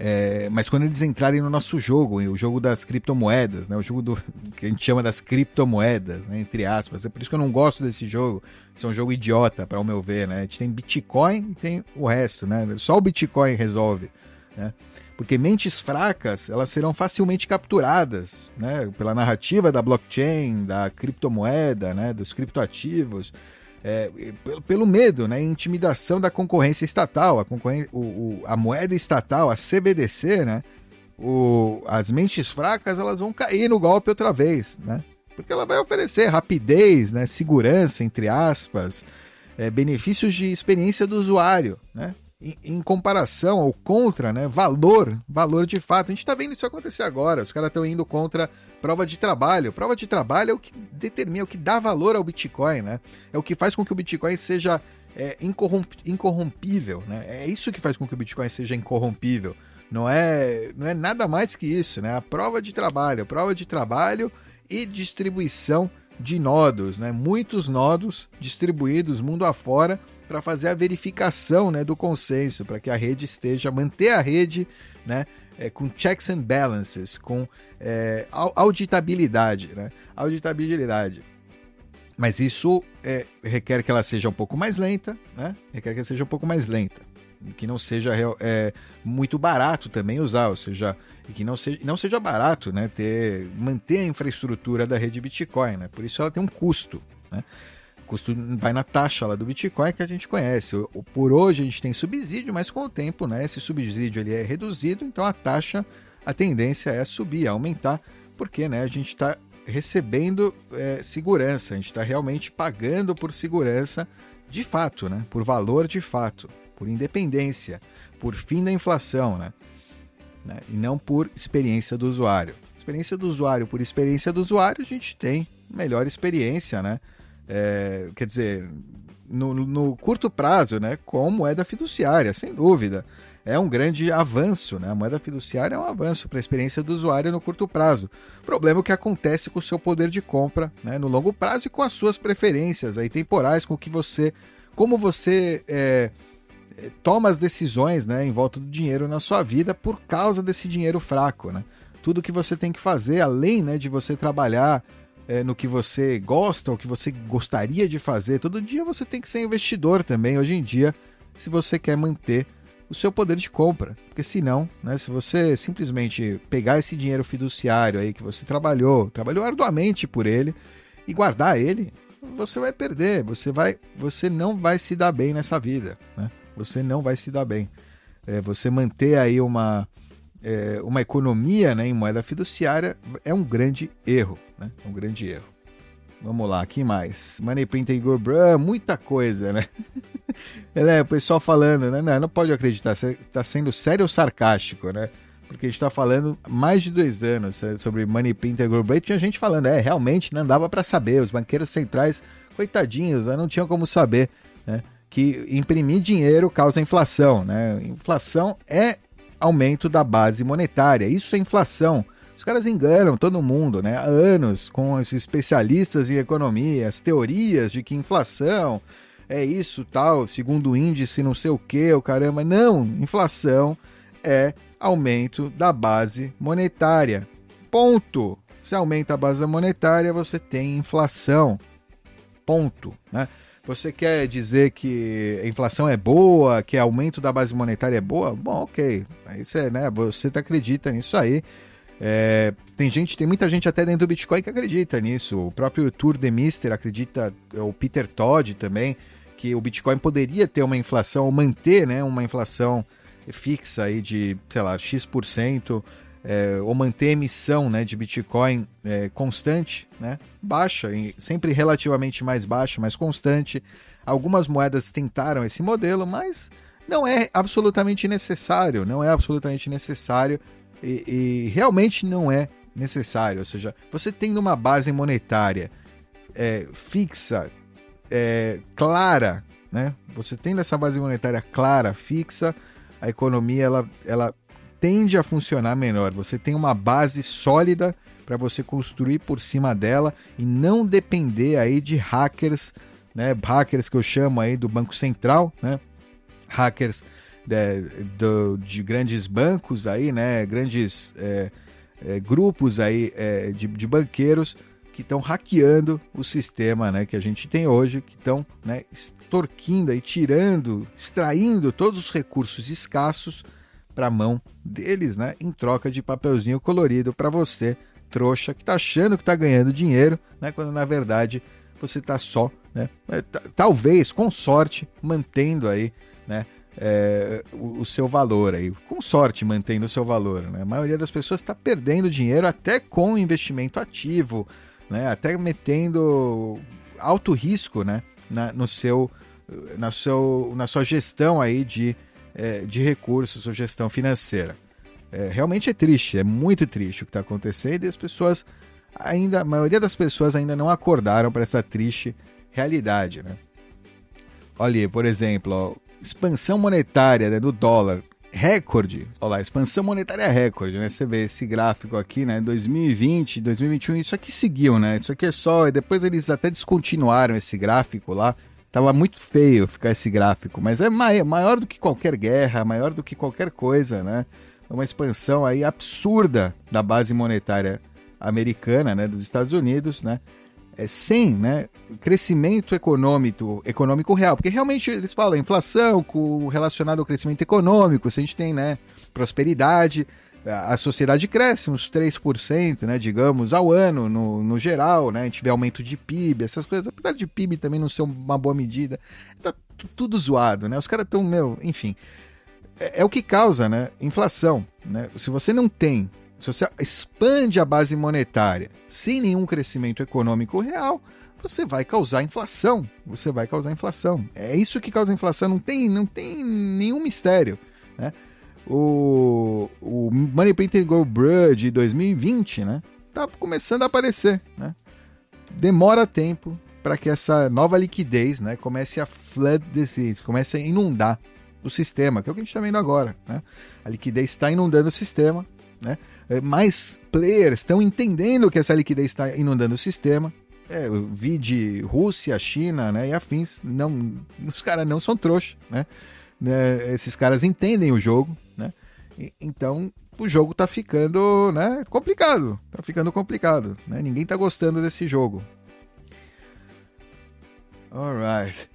Speaker 1: É, mas quando eles entrarem no nosso jogo, o jogo das criptomoedas, né? o jogo do, que a gente chama das criptomoedas, né? entre aspas, é por isso que eu não gosto desse jogo. Isso é um jogo idiota, para o meu ver. Né? A gente tem Bitcoin e tem o resto, né? só o Bitcoin resolve. Né? Porque mentes fracas elas serão facilmente capturadas né, pela narrativa da blockchain, da criptomoeda, né, dos criptoativos, é, pelo, medo, né, intimidação da concorrência estatal, a, concorrência, o, o, a moeda estatal, a CBDC, né, o, as mentes fracas elas vão cair no golpe outra vez, né, porque ela vai oferecer rapidez, né, segurança, entre aspas, é, benefícios de experiência do usuário, né, em, comparação ou contra, né, valor, valor de fato. A gente está vendo isso acontecer agora. Os caras estão indo contra prova de trabalho. Prova de trabalho é o que determina, é o que dá valor ao Bitcoin, né? É o que faz com que o Bitcoin seja é, incorromp, incorrompível, né? É isso que faz com que o Bitcoin seja incorrompível. Não é, não é nada mais que isso, né? A prova de trabalho, prova de trabalho e distribuição de nodos, né? Muitos nodos distribuídos mundo afora para fazer a verificação né, do consenso, para que a rede esteja, manter a rede né, é, com checks and balances, com é, auditabilidade. Né, auditabilidade. Mas isso é, requer que ela seja um pouco mais lenta, né? Requer que ela seja um pouco mais lenta. Que não seja é, muito barato também usar, ou seja, que não seja, não seja barato né? Ter, manter a infraestrutura da rede Bitcoin, né? Por isso ela tem um custo, né? Custo vai na taxa lá do Bitcoin que a gente conhece. Por hoje a gente tem subsídio, mas com o tempo, né? Esse subsídio ele é reduzido, então a taxa, a tendência é subir, aumentar, porque né, a gente está recebendo é, segurança, a gente está realmente pagando por segurança de fato, né? por valor de fato, por independência, por fim da inflação, né? né? e não por experiência do usuário. Experiência do usuário por experiência do usuário, a gente tem melhor experiência, né? É, quer dizer, no, no curto prazo, né? com moeda fiduciária, sem dúvida é um grande avanço, né? A moeda fiduciária é um avanço para a experiência do usuário no curto prazo. Problema é o que acontece com o seu poder de compra, né? No longo prazo e com as suas preferências aí temporais, com que você, como você é, é, toma as decisões, né, em volta do dinheiro na sua vida por causa desse dinheiro fraco, né? Tudo que você tem que fazer, além, né, de você trabalhar é, no que você gosta, ou que você gostaria de fazer, todo dia você tem que ser investidor também. Hoje em dia, se você quer manter o seu poder de compra. Porque senão, né, se você simplesmente pegar esse dinheiro fiduciário aí que você trabalhou, trabalhou arduamente por ele e guardar ele, você vai perder, você vai, você não vai se dar bem nessa vida, né? Você não vai se dar bem. É, você manter aí uma é, uma economia né, em moeda fiduciária é um grande erro, né? É um grande erro. Vamos lá, aqui mais. Money Printer Igor Bran, muita coisa, né? é, o pessoal falando, né? Não, não pode acreditar, você está sendo sério ou sarcástico, né? Porque a gente está falando mais de dois anos é, sobre Money Printer Igor Bran e tinha gente falando, é, realmente não dava para saber, os banqueiros centrais, coitadinhos, né, não tinham como saber, né? Que imprimir dinheiro causa inflação, né? Inflação é aumento da base monetária, isso é inflação. Os caras enganam todo mundo, né? Há anos com esses especialistas em economia, as teorias de que inflação é isso, tal, segundo o índice, não sei o que, o caramba. Não, inflação é aumento da base monetária. Ponto. Se aumenta a base monetária, você tem inflação. Ponto. Né? Você quer dizer que a inflação é boa, que aumento da base monetária é boa? Bom, ok. Isso é, né? Você acredita nisso aí. É, tem gente, tem muita gente até dentro do Bitcoin que acredita nisso. O próprio Tour de Mister acredita, o Peter Todd também, que o Bitcoin poderia ter uma inflação, ou manter né, uma inflação fixa aí de, sei lá, X%, é, ou manter a emissão né, de Bitcoin é, constante, né, baixa, sempre relativamente mais baixa, mais constante. Algumas moedas tentaram esse modelo, mas não é absolutamente necessário, não é absolutamente necessário e, e realmente não é necessário. Ou seja, você tendo uma base monetária é, fixa, é, clara, né? Você tendo essa base monetária clara, fixa, a economia ela, ela tende a funcionar melhor. Você tem uma base sólida para você construir por cima dela e não depender aí de hackers, né? Hackers que eu chamo aí do Banco Central, né? Hackers de, de, de grandes bancos aí, né? Grandes é, é, grupos aí é, de, de, banqueiros que estão hackeando o sistema né, que a gente tem hoje, que estão né, extorquindo e tirando, extraindo todos os recursos escassos para a mão deles, né, em troca de papelzinho colorido para você, trouxa, que está achando que está ganhando dinheiro, né, quando na verdade você está só, né, talvez com sorte, mantendo aí né, é, o, o, seu valor aí, com sorte mantendo o seu valor. Né? A maioria das pessoas está perdendo dinheiro até com investimento ativo, né? até metendo alto risco né? na, no seu, na, seu, na sua gestão aí de, é, de recursos, sua gestão financeira. É, realmente é triste, é muito triste o que está acontecendo e as pessoas ainda, a maioria das pessoas ainda não acordaram para essa triste realidade, né? Olha, por exemplo, ó, expansão monetária né, do dólar recorde. Olha lá, expansão monetária recorde, né? Você vê esse gráfico aqui, né? 2020, 2021, isso aqui seguiu, né? Isso aqui é só. E depois eles até descontinuaram esse gráfico lá. Tava muito feio ficar esse gráfico, mas é maior do que qualquer guerra, maior do que qualquer coisa, né? É uma expansão aí absurda da base monetária americana, né? Dos Estados Unidos, né? é, sem né, crescimento econômico, econômico real. Porque realmente eles falam inflação relacionado ao crescimento econômico, se a gente tem né, prosperidade, a sociedade cresce uns 3%, né, digamos, ao ano, no, no geral, né, a gente vê aumento de PIB, essas coisas, apesar de PIB também não ser uma boa medida, tá tudo zoado, né, os caras estão, meu, enfim, é, é, o que causa, né, inflação, né, se você não tem, se você expande a base monetária sem nenhum crescimento econômico real, você vai causar inflação, você vai causar inflação, é isso que causa inflação, não tem, não tem nenhum mistério, né, o, o Money Printer Go Blur de 2020, né? Tá começando a aparecer, né? Demora tempo para que essa nova liquidez, né, comece a flood desse, comece a inundar o sistema, que é o que a gente está vendo agora, né? A liquidez está inundando o sistema, né? É, mais players estão entendendo que essa liquidez está inundando o sistema. É, vi de Rússia, China, né, e afins. Não, os caras não são trouxa, né? né? Esses caras entendem o jogo, então o jogo tá ficando, né, complicado. Tá ficando complicado, né? Ninguém tá gostando desse jogo. Alright.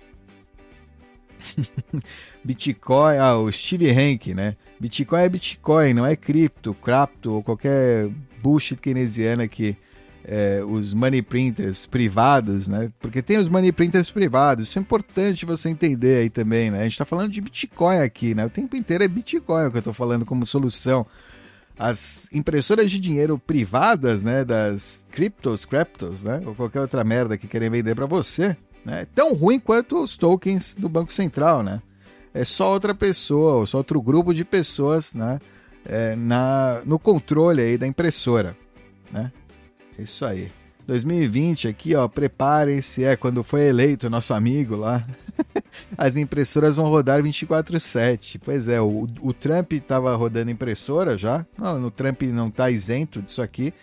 Speaker 1: Bitcoin, ah, o Steve Hank, né? Bitcoin é Bitcoin, não é cripto, crapto ou qualquer bullshit keynesiana que é, os money printers privados, né? Porque tem os money printers privados, isso é importante você entender aí também, né? A gente está falando de Bitcoin aqui, né? O tempo inteiro é Bitcoin que eu estou falando como solução. As impressoras de dinheiro privadas, né? Das criptos, criptos, né? Ou qualquer outra merda que querem vender para você, né? É tão ruim quanto os tokens do Banco Central, né? É só outra pessoa, ou só outro grupo de pessoas, né? É, na, no controle aí da impressora, né? Isso aí. 2020 aqui, ó, preparem-se, é quando foi eleito nosso amigo lá. As impressoras vão rodar 24/7. Pois é, o, o Trump estava rodando impressora já. Não, o Trump não está isento disso aqui,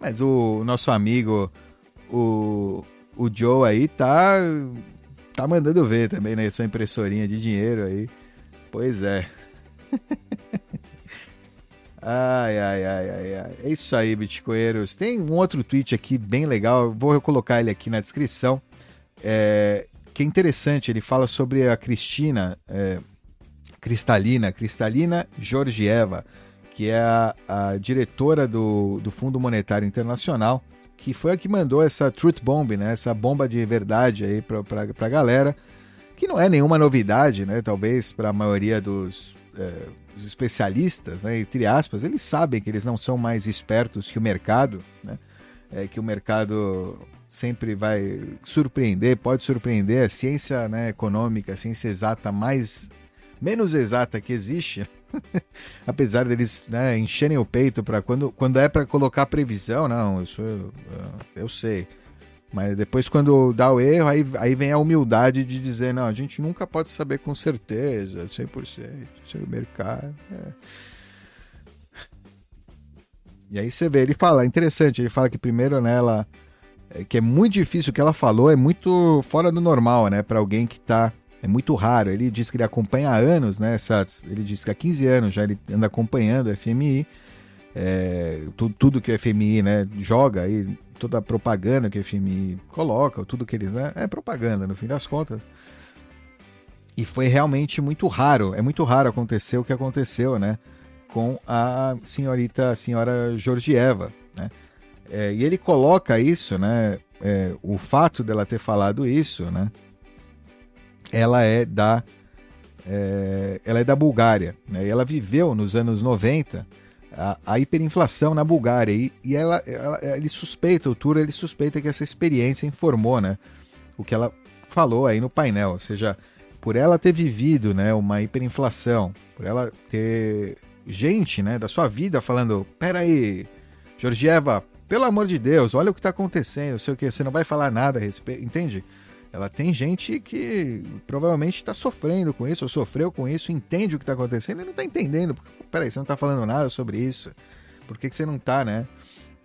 Speaker 1: mas o nosso amigo o, o Joe aí tá tá mandando ver também, né? Sua impressorinha de dinheiro aí. Pois é. Ai, ai, ai, ai, ai. É isso aí, Bitcoinheiros. Tem um outro tweet aqui bem legal, vou colocar ele aqui na descrição. É, que é interessante, ele fala sobre a Cristina é, Cristalina, Cristalina Georgieva, que é a, a diretora do, do Fundo Monetário Internacional, que foi a que mandou essa truth bomb, né? Essa bomba de verdade aí para a galera, que não é nenhuma novidade, né? Talvez para a maioria dos é, os especialistas, né, entre aspas, eles sabem que eles não são mais espertos que o mercado, né? É, que o mercado sempre vai surpreender, pode surpreender a ciência né, econômica, a ciência exata mais menos exata que existe, apesar deles né, encherem o peito para quando, quando é para colocar previsão, não, isso eu, eu sei. Mas depois, quando dá o erro, aí, aí vem a humildade de dizer: não, a gente nunca pode saber com certeza, 100%, isso é o mercado. É. E aí você vê, ele fala, é interessante, ele fala que primeiro, né, ela, é, que é muito difícil, o que ela falou é muito fora do normal, né, para alguém que tá, é muito raro. Ele diz que ele acompanha há anos, né, essa, ele diz que há 15 anos já ele anda acompanhando o FMI, é, tudo, tudo que o FMI, né, joga aí toda a propaganda que o FMI coloca, tudo que eles. Né, é propaganda, no fim das contas. E foi realmente muito raro, é muito raro acontecer o que aconteceu, né? Com a senhorita, a senhora Georgieva, né? É, e ele coloca isso, né? É, o fato dela ter falado isso, né? Ela é da, é, ela é da Bulgária, né? E ela viveu nos anos 90 a, a hiperinflação na Bulgária. E, e ela, ela, ele suspeita, o Turo ele suspeita que essa experiência informou, né? O que ela falou aí no painel, ou seja, por ela ter vivido, né, uma hiperinflação, por ela ter gente, né, da sua vida falando, peraí, Georgieva, pelo amor de Deus, olha o que está acontecendo, sei o que, você não vai falar nada a respeito, entende? Ela tem gente que provavelmente está sofrendo com isso, ou sofreu com isso, entende o que está acontecendo e não está entendendo. Peraí, você não está falando nada sobre isso. Por que, que você não está, né?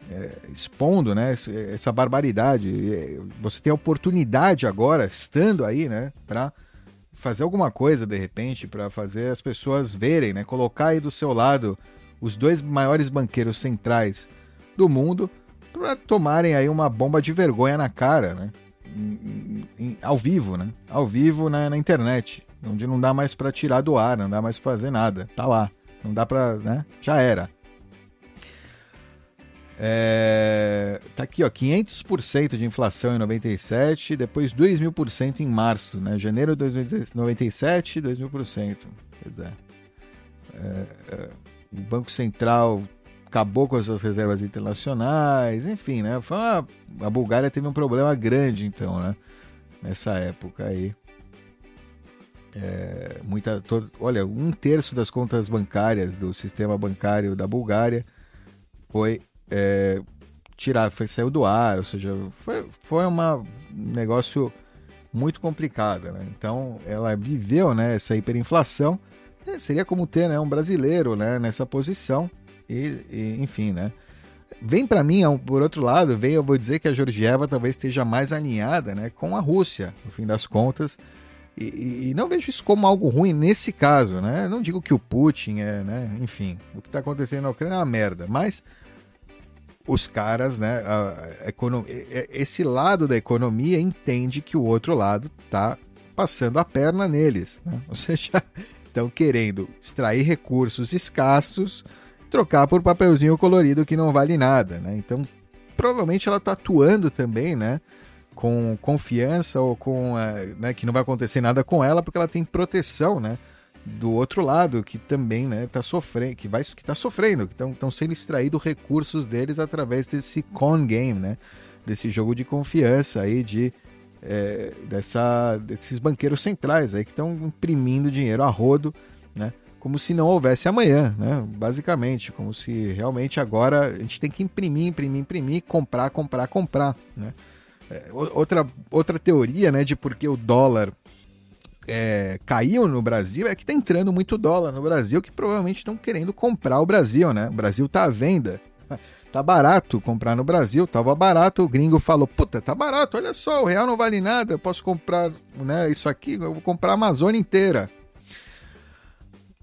Speaker 1: É, expondo né, essa barbaridade. Você tem a oportunidade agora, estando aí, né, para fazer alguma coisa de repente, para fazer as pessoas verem, né, colocar aí do seu lado os dois maiores banqueiros centrais do mundo para tomarem aí uma bomba de vergonha na cara, né? Em, em, ao vivo, né? Ao vivo na, na internet, onde não dá mais para tirar do ar, não dá mais pra fazer nada. Tá lá, não dá para, né? Já era. É, tá aqui, ó, 500% de inflação em 97, depois 2 mil por cento em março, né? Janeiro de 97, 2 mil por cento. Pois é. é, é. O Banco Central acabou com as suas reservas internacionais, enfim, né? Foi uma, a Bulgária teve um problema grande, então, né? Nessa época aí. É, muita, todo, olha, um terço das contas bancárias do sistema bancário da Bulgária foi é, tirar, foi, saiu do ar, ou seja, foi, foi uma, um negócio muito complicado. Né? Então, ela viveu né, essa hiperinflação. É, seria como ter né, um brasileiro né, nessa posição. E, e enfim, né? Vem para mim, por outro lado, vem eu vou dizer que a Georgieva talvez esteja mais alinhada né, com a Rússia, no fim das contas. E, e, não vejo isso como algo ruim nesse caso, né? Não digo que o Putin é, né? Enfim, o que está acontecendo na Ucrânia é uma merda, mas os caras, né, a, a esse lado da economia entende que o outro lado está passando a perna neles, né? ou seja, estão querendo extrair recursos escassos, trocar por papelzinho colorido que não vale nada, né? Então, provavelmente ela está atuando também, né, com confiança ou com, né, que não vai acontecer nada com ela porque ela tem proteção, né? do outro lado que também né, tá sofrendo, que vai que está sofrendo, que estão sendo extraídos recursos deles através desse con game, né? Desse jogo de confiança aí de é, dessa, desses banqueiros centrais aí que estão imprimindo dinheiro a rodo, né? Como se não houvesse amanhã, né? Basicamente, como se realmente agora a gente tem que imprimir, imprimir, imprimir, comprar, comprar, comprar, né? É, outra, outra teoria, né, de por que o dólar é, caiu no Brasil é que está entrando muito dólar no Brasil, que provavelmente estão querendo comprar o Brasil, né? O Brasil está à venda. Tá barato comprar no Brasil, tava barato, o gringo falou, puta, tá barato, olha só, o real não vale nada, eu posso comprar né, isso aqui, eu vou comprar a Amazônia inteira.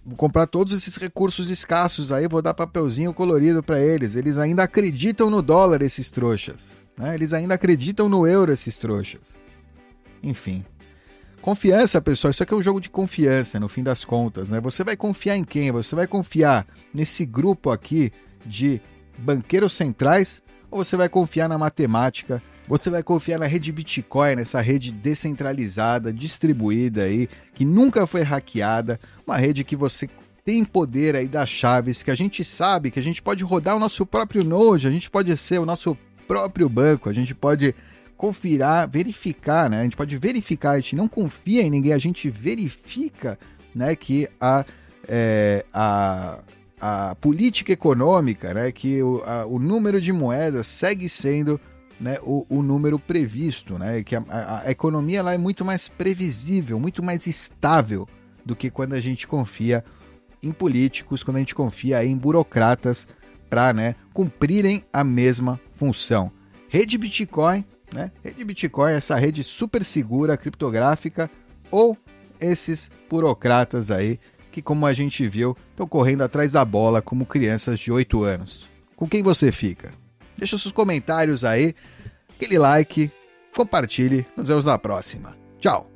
Speaker 1: Vou comprar todos esses recursos escassos aí, vou dar papelzinho colorido para eles. Eles ainda acreditam no dólar, esses trouxas. Né? Eles ainda acreditam no euro, esses trouxas. Enfim. Confiança, pessoal, isso aqui é um jogo de confiança, no fim das contas, né? Você vai confiar em quem? Você vai confiar nesse grupo aqui de banqueiros centrais ou você vai confiar na matemática? Você vai confiar na rede Bitcoin, nessa rede descentralizada, distribuída aí, que nunca foi hackeada, uma rede que você tem poder aí das chaves, que a gente sabe que a gente pode rodar o nosso próprio node, a gente pode ser o nosso próprio banco, a gente pode confirar, verificar, né? A gente pode verificar, a gente não confia em ninguém, a gente verifica, né, que a, é, a, a política econômica, né, que o, a, o número de moedas segue sendo né, o, o, número previsto, né, que a, a, a economia ela é muito mais previsível, muito mais estável do que quando a gente confia em políticos, quando a gente confia em burocratas para né, cumprirem a mesma função. Rede Bitcoin né? Rede Bitcoin, essa rede super segura, criptográfica, ou esses burocratas aí que, como a gente viu, estão correndo atrás da bola como crianças de 8 anos. Com quem você fica? Deixa seus comentários aí, aquele like, compartilhe. Nos vemos na próxima. Tchau!